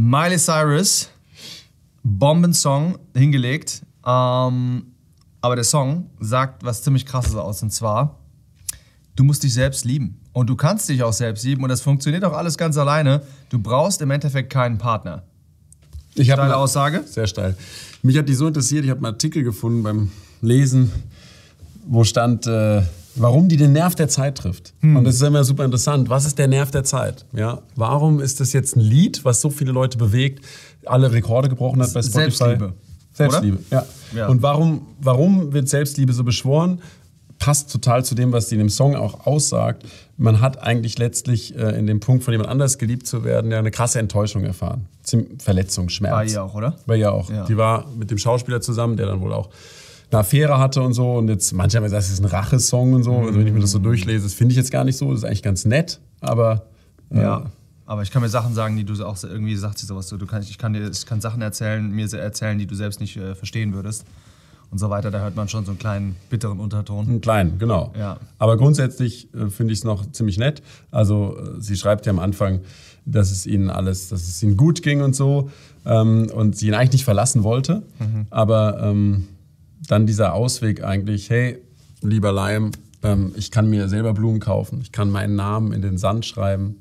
Miley Cyrus, Bombensong hingelegt. Ähm, aber der Song sagt was ziemlich krasses aus. Und zwar, du musst dich selbst lieben. Und du kannst dich auch selbst lieben. Und das funktioniert auch alles ganz alleine. Du brauchst im Endeffekt keinen Partner. Ich habe Steile eine Aussage? Sehr steil. Mich hat die so interessiert, ich habe einen Artikel gefunden beim Lesen, wo stand, äh, warum die den Nerv der Zeit trifft. Hm. Und das ist immer super interessant. Was ist der Nerv der Zeit? Ja, warum ist das jetzt ein Lied, was so viele Leute bewegt, alle Rekorde gebrochen hat bei Spotify? Selbstliebe. Selbstliebe, ja. Ja. Und warum, warum wird Selbstliebe so beschworen? Passt total zu dem, was die in dem Song auch aussagt. Man hat eigentlich letztlich äh, in dem Punkt, von jemand anders geliebt zu werden, ja eine krasse Enttäuschung erfahren. Verletzung, Schmerz. Bei ihr auch, oder? Bei ihr auch. Ja. Die war mit dem Schauspieler zusammen, der dann wohl auch eine Affäre hatte und so. Und jetzt, manche haben gesagt, das ist ein Rachesong und so. Also wenn ich mir das so durchlese, das finde ich jetzt gar nicht so. Das ist eigentlich ganz nett, aber äh, Ja. Aber ich kann mir Sachen sagen, die du auch irgendwie sagt sie sowas so. Du kannst, ich kann dir, ich kann Sachen erzählen, mir erzählen, die du selbst nicht äh, verstehen würdest und so weiter. Da hört man schon so einen kleinen bitteren Unterton. einen kleinen, genau. Ja. Aber grundsätzlich äh, finde ich es noch ziemlich nett. Also äh, sie schreibt ja am Anfang, dass es ihnen alles, dass es ihnen gut ging und so. Ähm, und sie ihn eigentlich nicht verlassen wollte. Aber ähm, dann dieser Ausweg eigentlich, hey, lieber Liam, ähm, ich kann mir selber Blumen kaufen, ich kann meinen Namen in den Sand schreiben,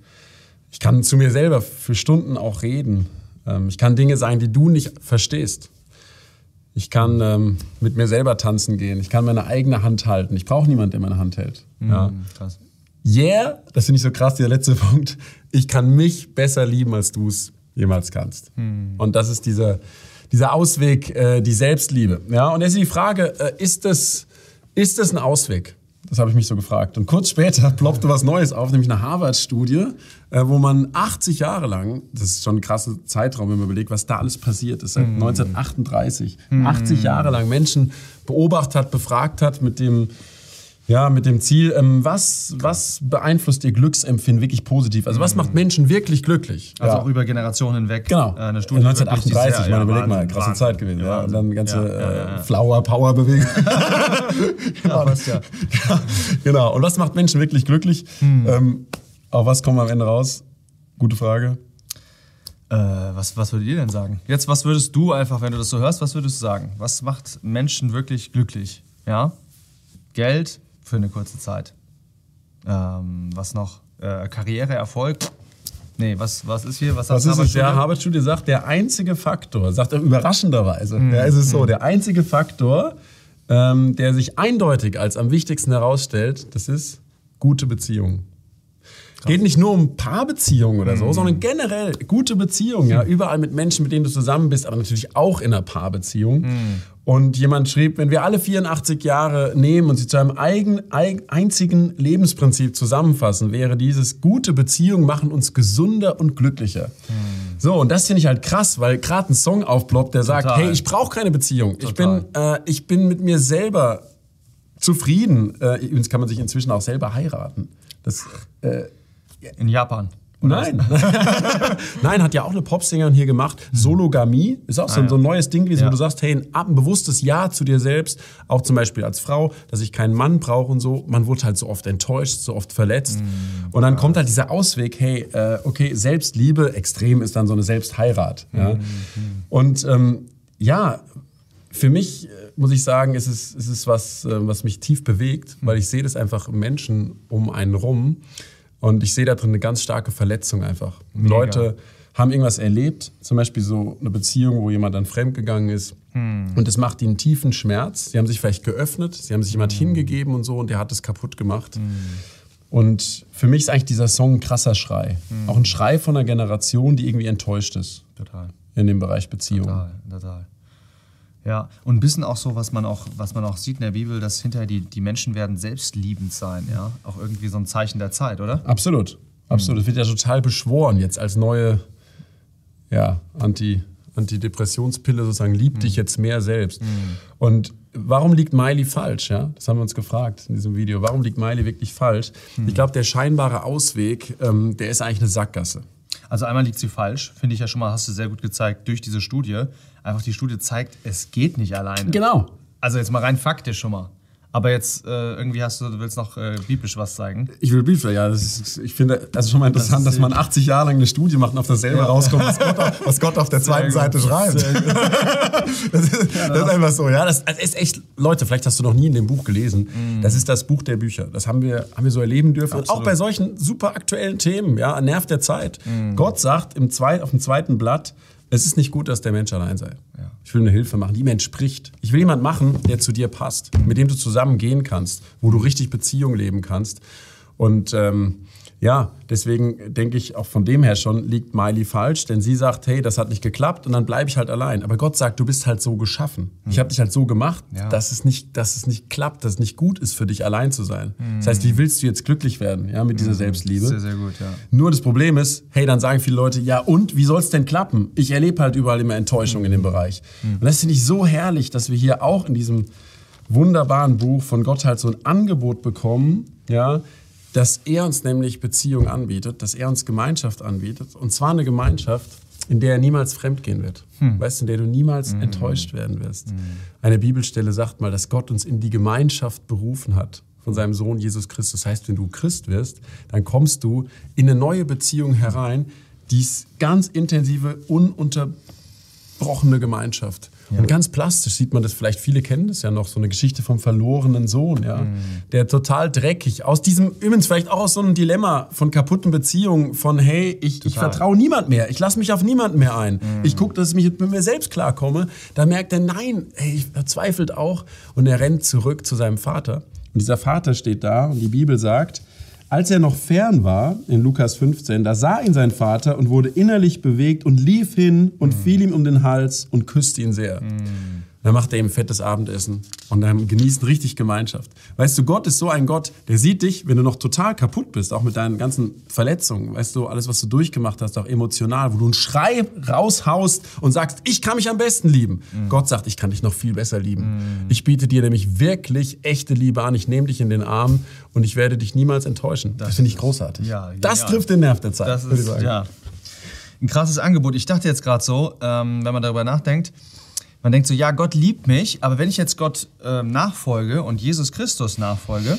ich kann zu mir selber für Stunden auch reden, ähm, ich kann Dinge sagen, die du nicht verstehst. Ich kann ähm, mit mir selber tanzen gehen, ich kann meine eigene Hand halten, ich brauche niemanden, der meine Hand hält. Ja. Mhm, krass. Yeah, das finde ich so krass, dieser letzte Punkt. Ich kann mich besser lieben, als du es jemals kannst. Und das ist dieser, dieser Ausweg, äh, die Selbstliebe. Ja, und jetzt ist die Frage, äh, ist, das, ist das ein Ausweg? Das habe ich mich so gefragt. Und kurz später ploppte was Neues auf, nämlich eine Harvard-Studie, äh, wo man 80 Jahre lang, das ist schon ein krasser Zeitraum, wenn man überlegt, was da alles passiert ist, seit 1938, 80 Jahre lang Menschen beobachtet hat, befragt hat mit dem, ja, mit dem Ziel, ähm, was, was beeinflusst ihr Glücksempfinden wirklich positiv? Also was macht Menschen wirklich glücklich? Also ja. auch über Generationen hinweg. Genau. Äh, eine Studie 1938, wirklich ich meine, überleg mal, krasse Zeit gewesen. Ja, und dann ganze. Äh, Flower Power Bewegung. genau. passt ja. genau. Und was macht Menschen wirklich glücklich? Hm. Ähm, auf was kommen wir am Ende raus? Gute Frage. Äh, was, was würdet ihr denn sagen? Jetzt, was würdest du einfach, wenn du das so hörst, was würdest du sagen? Was macht Menschen wirklich glücklich? Ja? Geld für eine kurze Zeit. Ähm, was noch? Äh, Karriere, Erfolg? Nee, was, was ist hier? Was, Was ist es? Der Harvard-Studie? Sagt, der einzige Faktor, sagt er überraschenderweise, Hm, ja, ist es so, der einzige Faktor, ähm, der sich eindeutig als am wichtigsten herausstellt, das ist gute Beziehungen. Geht nicht nur um Paarbeziehungen oder so, sondern generell gute Beziehungen, ja, überall mit Menschen, mit denen du zusammen bist, aber natürlich auch in einer Paarbeziehung. Hm. Und jemand schrieb, wenn wir alle 84 Jahre nehmen und sie zu einem eigen, eig, einzigen Lebensprinzip zusammenfassen, wäre dieses gute Beziehungen machen uns gesunder und glücklicher. Hm. So, und das finde ich halt krass, weil gerade ein Song aufploppt, der sagt, Total. hey, ich brauche keine Beziehung. Ich bin, äh, ich bin mit mir selber zufrieden. Äh, übrigens kann man sich inzwischen auch selber heiraten. Das, äh, In Japan. Nein. Nein, hat ja auch eine Popsängerin hier gemacht. Sologamie ist auch so, ja. so ein neues Ding gewesen, Ja. wo du sagst, hey, ein, bewusstes Ja zu dir selbst, auch zum Beispiel als Frau, dass ich keinen Mann brauche und so. Man wurde halt so oft enttäuscht, so oft verletzt. Und dann kommt halt dieser Ausweg, hey, äh, okay, Selbstliebe, extrem ist dann so eine Selbstheirat. Ja? Und ähm, ja, für mich äh, muss ich sagen, ist es, ist es was, äh, was mich tief bewegt, weil ich sehe das einfach im Menschen um einen rum und ich sehe da drin eine ganz starke Verletzung einfach. Leute haben irgendwas erlebt, zum Beispiel so eine Beziehung, wo jemand dann fremdgegangen ist und es macht ihnen tiefen Schmerz. Sie haben sich vielleicht geöffnet, sie haben sich jemand hingegeben und so und der hat es kaputt gemacht. Und für mich ist eigentlich dieser Song ein krasser Schrei. Auch ein Schrei von einer Generation, die irgendwie enttäuscht ist Total. in dem Bereich Beziehung. Total, total. Ja, und ein bisschen auch so, was man auch, was man auch sieht in der Bibel, dass hinterher die, die Menschen werden selbstliebend sein, ja. Auch irgendwie so ein Zeichen der Zeit, oder? Absolut. Absolut. Das wird ja total beschworen jetzt als neue ja, Anti, Antidepressionspille sozusagen. Lieb dich jetzt mehr selbst. Und warum liegt Miley falsch? Ja? Das haben wir uns gefragt in diesem Video. Warum liegt Miley wirklich falsch? Ich glaube, der scheinbare Ausweg, ähm, der ist eigentlich eine Sackgasse. Also einmal liegt sie falsch, finde ich ja schon mal, hast du sehr gut gezeigt durch diese Studie. Einfach die Studie zeigt, es geht nicht alleine. Genau. Also jetzt mal rein faktisch schon mal. Aber jetzt äh, irgendwie hast du, du willst noch äh, biblisch was zeigen. Ich will Biblisch, ja. Ist, ich finde, das ist schon mal interessant, Das dass man 80 Jahre lang eine Studie macht und auf dasselbe Ja. rauskommt, was Gott, auf, was Gott auf der zweiten. Seite schreibt. Das ist, das ist einfach so, ja. Das, das ist echt, Leute, vielleicht hast du noch nie in dem Buch gelesen. Das ist das Buch der Bücher. Das haben wir, haben wir so erleben dürfen. Und auch Absolut. bei solchen super aktuellen Themen, ja, Nerv der Zeit. Gott sagt im zwei, auf dem zweiten Blatt, es ist nicht gut, dass der Mensch allein sei. Ich will eine Hilfe machen, die mir entspricht. Ich will jemanden machen, der zu dir passt, mit dem du zusammen gehen kannst, wo du richtig Beziehung leben kannst. Und ähm, ja, deswegen denke ich, auch von dem her schon liegt Miley falsch, denn sie sagt, hey, das hat nicht geklappt und dann bleibe ich halt allein. Aber Gott sagt, du bist halt so geschaffen. Ich habe dich halt so gemacht, Ja. dass, es nicht, dass es nicht klappt, dass es nicht gut ist für dich, allein zu sein. Das heißt, wie willst du jetzt glücklich werden ja, mit dieser Selbstliebe? Sehr, sehr gut, ja. Nur das Problem ist, hey, dann sagen viele Leute, ja und, wie soll es denn klappen? Ich erlebe halt überall immer Enttäuschung in dem Bereich. Und das finde ich so herrlich, dass wir hier auch in diesem wunderbaren Buch von Gott halt so ein Angebot bekommen, ja, dass er uns nämlich Beziehung anbietet, dass er uns Gemeinschaft anbietet. Und zwar eine Gemeinschaft, in der er niemals fremdgehen wird. Weißt du, in der du niemals enttäuscht werden wirst. Eine Bibelstelle sagt mal, dass Gott uns in die Gemeinschaft berufen hat von seinem Sohn Jesus Christus. Das heißt, wenn du Christ wirst, dann kommst du in eine neue Beziehung herein, die ist ganz intensive, ununterbrochene Gemeinschaft. Und ganz plastisch sieht man das vielleicht, viele kennen das ja noch, so eine Geschichte vom verlorenen Sohn, ja, der total dreckig, aus diesem, übrigens vielleicht auch aus so einem Dilemma von kaputten Beziehungen, von hey, ich, ich vertraue niemand mehr, ich lasse mich auf niemanden mehr ein, ich gucke, dass ich mich mit mir selbst klarkomme, da merkt er, nein, hey, ich verzweifelt auch. Und er rennt zurück zu seinem Vater. Und dieser Vater steht da und die Bibel sagt, als er noch fern war, in Lukas 15, da sah ihn sein Vater und wurde innerlich bewegt und lief hin und fiel ihm um den Hals und küsste ihn sehr. Dann macht er ihm ein fettes Abendessen und dann genießen richtig Gemeinschaft. Weißt du, Gott ist so ein Gott, der sieht dich, wenn du noch total kaputt bist, auch mit deinen ganzen Verletzungen, weißt du, alles, was du durchgemacht hast, auch emotional, wo du einen Schrei raushaust und sagst, ich kann mich am besten lieben. Gott sagt, ich kann dich noch viel besser lieben. Ich biete dir nämlich wirklich echte Liebe an, ich nehme dich in den Arm und ich werde dich niemals enttäuschen. Das, finde ich großartig. Ja, das genial. trifft den Nerv der Zeit, Das ist sagen. ja ein krasses Angebot. Ich dachte jetzt gerade so, ähm, wenn man darüber nachdenkt, man denkt so, ja, Gott liebt mich, aber wenn ich jetzt Gott ähm, nachfolge und Jesus Christus nachfolge,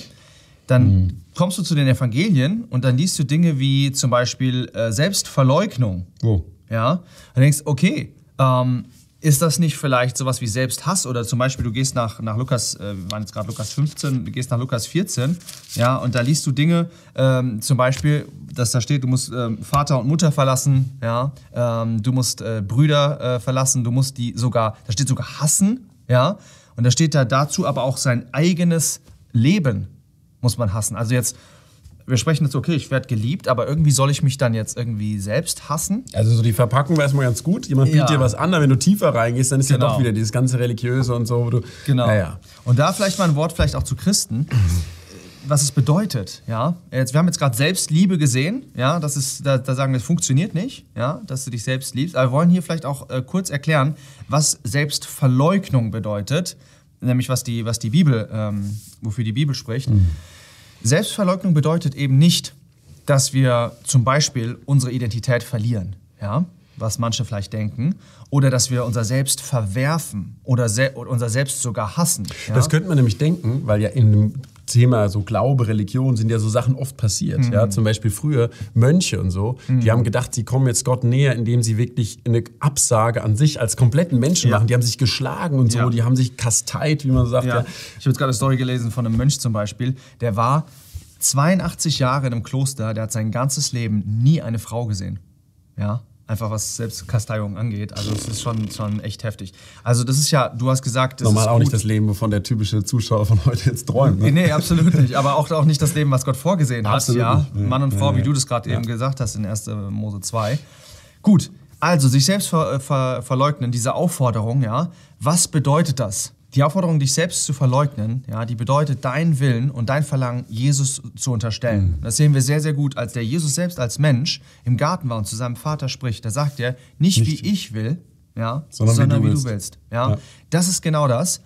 dann Mhm. kommst du zu den Evangelien und dann liest du Dinge wie zum Beispiel äh, Selbstverleugnung. Oh. Ja, dann denkst okay, ähm, ist das nicht vielleicht sowas wie Selbsthass oder zum Beispiel du gehst nach, nach Lukas, äh, wir waren jetzt gerade Lukas 15, du gehst nach Lukas 14, ja, und da liest du Dinge, ähm, zum Beispiel, dass da steht, du musst ähm, Vater und Mutter verlassen, ja, ähm, du musst äh, Brüder äh, verlassen, du musst die sogar, da steht sogar hassen, ja, und da steht da dazu aber auch sein eigenes Leben muss man hassen. Also jetzt, wir sprechen jetzt, okay, ich werde geliebt, aber irgendwie soll ich mich dann jetzt irgendwie selbst hassen? Also so die Verpackung war erstmal ganz gut. Jemand bietet Ja. dir was an, aber wenn du tiefer reingehst, dann ist ja Genau. doch wieder dieses ganze Religiöse und so. Wo du, Genau. Naja. Und da vielleicht mal ein Wort vielleicht auch zu Christen, was es bedeutet. Ja, jetzt, wir haben jetzt gerade Selbstliebe gesehen. Ja, das ist, da, da sagen wir, es funktioniert nicht. Ja, dass du dich selbst liebst. Aber wir wollen hier vielleicht auch äh, kurz erklären, was Selbstverleugnung bedeutet, nämlich was die, was die Bibel, ähm, wofür die Bibel spricht. Selbstverleugnung bedeutet eben nicht, dass wir zum Beispiel unsere Identität verlieren, ja, was manche vielleicht denken, oder dass wir unser Selbst verwerfen oder se unser Selbst sogar hassen. Ja? Das könnte man nämlich denken, weil ja in dem Thema so Glaube, Religion sind ja so Sachen oft passiert. Mhm. Ja, zum Beispiel früher Mönche und so, die haben gedacht, sie kommen jetzt Gott näher, indem sie wirklich eine Absage an sich als kompletten Menschen Ja. machen. Die haben sich geschlagen und so, Ja. die haben sich kasteit, wie man sagt. Ja. Ja. Ich habe jetzt gerade eine Story gelesen von einem Mönch zum Beispiel, der war 82 Jahre in einem Kloster, der hat sein ganzes Leben nie eine Frau gesehen. Ja, einfach was Selbstkasteiung angeht. Also es ist schon, schon echt heftig. Also das ist ja, du hast gesagt, das Normal ist auch gut. nicht das Leben, wovon der typische Zuschauer von heute jetzt träumt. Ne? Nee, absolut nicht. Aber auch, auch nicht das Leben, was Gott vorgesehen hat. Absolut ja? nicht. Nee. Mann und Frau, Ja, wie ja. du das gerade eben gesagt hast in 1. Mose 2. Gut, also sich selbst ver, ver, verleugnen, diese Aufforderung, ja, was bedeutet das? Die Aufforderung, dich selbst zu verleugnen, ja, die bedeutet deinen Willen und dein Verlangen, Jesus zu unterstellen. Mhm. Das sehen wir sehr, sehr gut, als der Jesus selbst als Mensch im Garten war und zu seinem Vater spricht. Da sagt er, nicht, wie ich will, ja, Sondern sondern, wie wie, du du willst. willst. Ja? Ja. Das ist genau das.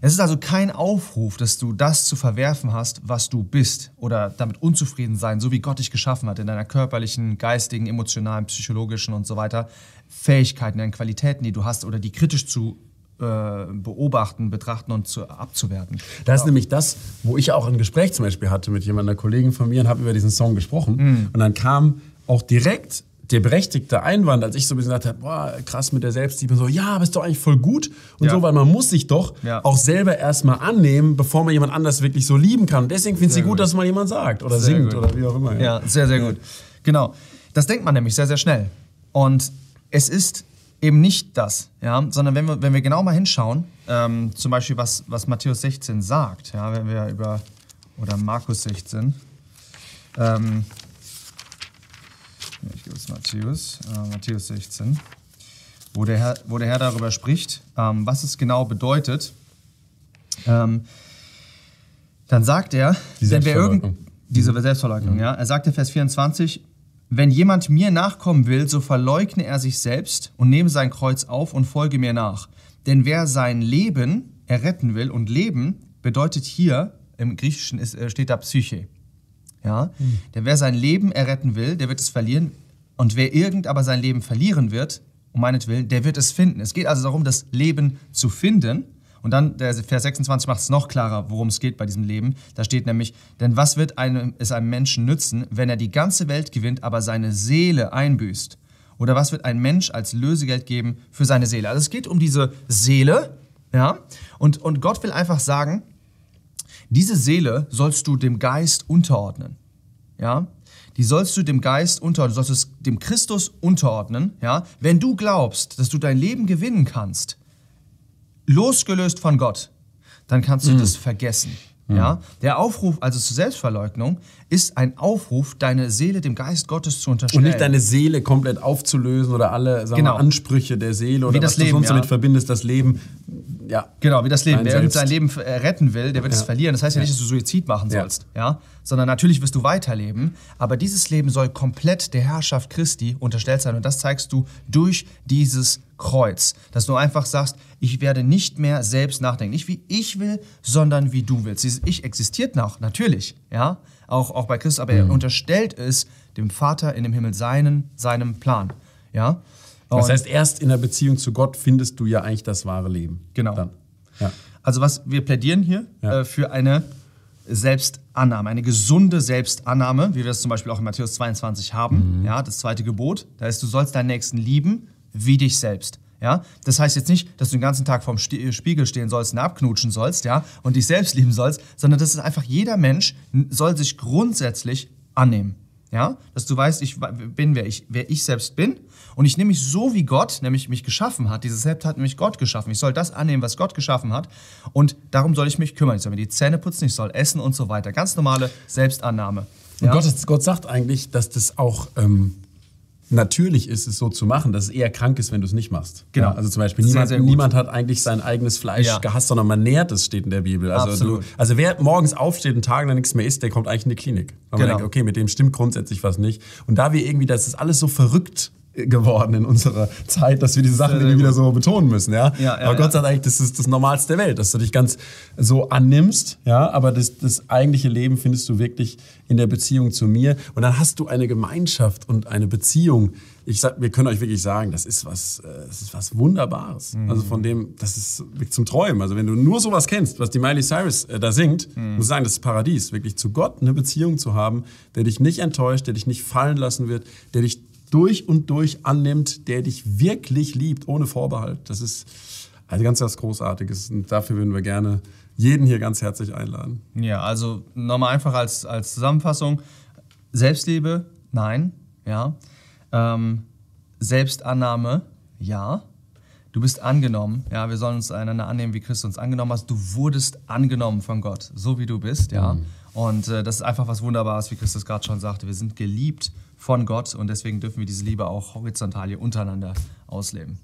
Es ist also kein Aufruf, dass du das zu verwerfen hast, was du bist oder damit unzufrieden sein, so wie Gott dich geschaffen hat, in deiner körperlichen, geistigen, emotionalen, psychologischen und so weiter Fähigkeiten, deinen Qualitäten, die du hast oder die kritisch zu beobachten, betrachten und zu, abzuwerten. Das ist nämlich das, wo ich auch ein Gespräch zum Beispiel hatte mit jemandem, einer Kollegin von mir, und habe über diesen Song gesprochen. Mhm. Und dann kam auch direkt der berechtigte Einwand, als ich so ein bisschen gesagt habe, boah, krass mit der Selbstliebe, so, ja, aber ist doch eigentlich voll gut und Ja. so, weil man muss sich doch Ja. auch selber erstmal annehmen, bevor man jemand anders wirklich so lieben kann. Und deswegen finde ich Sehr gut, gut. dass mal jemand sagt oder Sehr singt gut. oder wie auch immer. Ja, sehr, sehr gut. Genau. Das denkt man nämlich sehr, sehr schnell. Und es ist eben nicht das, ja, sondern wenn wir, wenn wir genau mal hinschauen, ähm, zum Beispiel was, was Matthäus 16 sagt, ja, wenn wir über, oder Markus 16, ähm, ich gebe es Matthäus, äh, Matthäus 16, wo der Herr, wo der Herr darüber spricht, ähm, was es genau bedeutet, ähm, dann sagt er, Die wenn wer irgend, Selbstverleugnung. diese Selbstverleugnung, ja. Er sagte Vers 24, wenn jemand mir nachkommen will, so verleugne er sich selbst und nehme sein Kreuz auf und folge mir nach. Denn wer sein Leben erretten will und Leben bedeutet hier, im Griechischen ist, äh, steht da Psyche. Ja? Denn wer sein Leben erretten will, der wird es verlieren. Und wer irgend aber sein Leben verlieren wird, um meinetwillen, der wird es finden. Es geht also darum, das Leben zu finden. Und dann, der Vers 26 macht es noch klarer, worum es geht bei diesem Leben. Da steht nämlich, denn was wird einem, es einem Menschen nützen, wenn er die ganze Welt gewinnt, aber seine Seele einbüßt? Oder was wird ein Mensch als Lösegeld geben für seine Seele? Also es geht um diese Seele, ja? Und, und Gott will einfach sagen, diese Seele sollst du dem Geist unterordnen. Ja? Die sollst du dem Geist unterordnen, du sollst es dem Christus unterordnen. Ja? Wenn du glaubst, dass du dein Leben gewinnen kannst, losgelöst von Gott, dann kannst du das vergessen. Ja? Der Aufruf also zur Selbstverleugnung ist ein Aufruf, deine Seele dem Geist Gottes zu Und unterstellen. nicht deine Seele komplett aufzulösen oder alle Genau. wir, Ansprüche der Seele oder Wie was du Leben, sonst ja. damit verbindest, das Leben. Ja. Genau, wie das Leben. Wer Selbst. sein Leben äh, retten will, der wird es Ja. verlieren. Das heißt ja nicht, dass du Suizid machen Ja. sollst, ja? Sondern natürlich wirst du weiterleben. Aber dieses Leben soll komplett der Herrschaft Christi unterstellt sein. Und das zeigst du durch dieses Kreuz. Dass du einfach sagst, ich werde nicht mehr selbst nachdenken. Nicht wie ich will, sondern wie du willst. Dieses Ich existiert noch, natürlich, ja? Auch, auch bei Christus. Aber Mhm. er unterstellt es dem Vater in dem Himmel seinen, seinem Plan, ja? Das heißt, erst in der Beziehung zu Gott findest du ja eigentlich das wahre Leben. Genau. Dann. Ja. Also was wir plädieren hier Ja. äh, für eine Selbstannahme, eine gesunde Selbstannahme, wie wir das zum Beispiel auch in Matthäus 22 haben. Ja, das zweite Gebot. Da heißt, du sollst deinen Nächsten lieben wie dich selbst. Ja, das heißt jetzt nicht, dass du den ganzen Tag vorm Sti- Spiegel stehen sollst und abknutschen sollst, ja, und dich selbst lieben sollst, sondern das ist einfach jeder Mensch soll sich grundsätzlich annehmen. Ja, dass du weißt, ich bin, wer ich, wer ich selbst bin und ich nehme mich so, wie Gott nämlich mich geschaffen hat. Dieses Selbst hat nämlich Gott geschaffen. Ich soll das annehmen, was Gott geschaffen hat und darum soll ich mich kümmern. Ich soll mir die Zähne putzen, ich soll essen und so weiter. Ganz normale Selbstannahme. Und Ja? Gott, Gott sagt eigentlich, dass das auch ähm, natürlich ist, es so zu machen, dass es eher krank ist, wenn du es nicht machst. Genau. Ja, also zum Beispiel, Sehr, niemand, sehr gut. niemand hat eigentlich sein eigenes Fleisch Ja. gehasst, sondern man nährt es, steht in der Bibel. Also, du, also wer morgens aufsteht und tagelang nichts mehr isst, der kommt eigentlich in die Klinik. Weil man Genau. denkt, okay, mit dem stimmt grundsätzlich was nicht. Und da wir irgendwie, das ist alles so verrückt geworden in unserer Zeit, dass wir diese Sachen irgendwie wieder so betonen müssen, ja. Ja, ja, aber Gott sagt eigentlich, das ist das Normalste der Welt, dass du dich ganz so annimmst, ja. Aber das, das eigentliche Leben findest du wirklich in der Beziehung zu mir. Und dann hast du eine Gemeinschaft und eine Beziehung. Ich sag, wir können euch wirklich sagen, das ist was, äh, das ist was Wunderbares. Mhm. Also von dem, das ist wirklich zum Träumen. Also wenn du nur sowas kennst, was die Miley Cyrus äh, da singt, Mhm. muss ich sagen, das ist Paradies. Wirklich zu Gott eine Beziehung zu haben, der dich nicht enttäuscht, der dich nicht fallen lassen wird, der dich durch und durch annimmt, der dich wirklich liebt, ohne Vorbehalt. Das ist also ganz was Großartiges. Und dafür würden wir gerne jeden hier ganz herzlich einladen. Ja, also nochmal einfach als, als Zusammenfassung. Selbstliebe, nein, ja. Ähm, Selbstannahme, ja. Du bist angenommen, ja. Wir sollen uns einander annehmen, wie Christus uns angenommen hat. Du wurdest angenommen von Gott, so wie du bist, ja. Und äh, das ist einfach was Wunderbares, wie Christus gerade schon sagte. Wir sind geliebt von Gott und deswegen dürfen wir diese Liebe auch horizontal hier untereinander ausleben.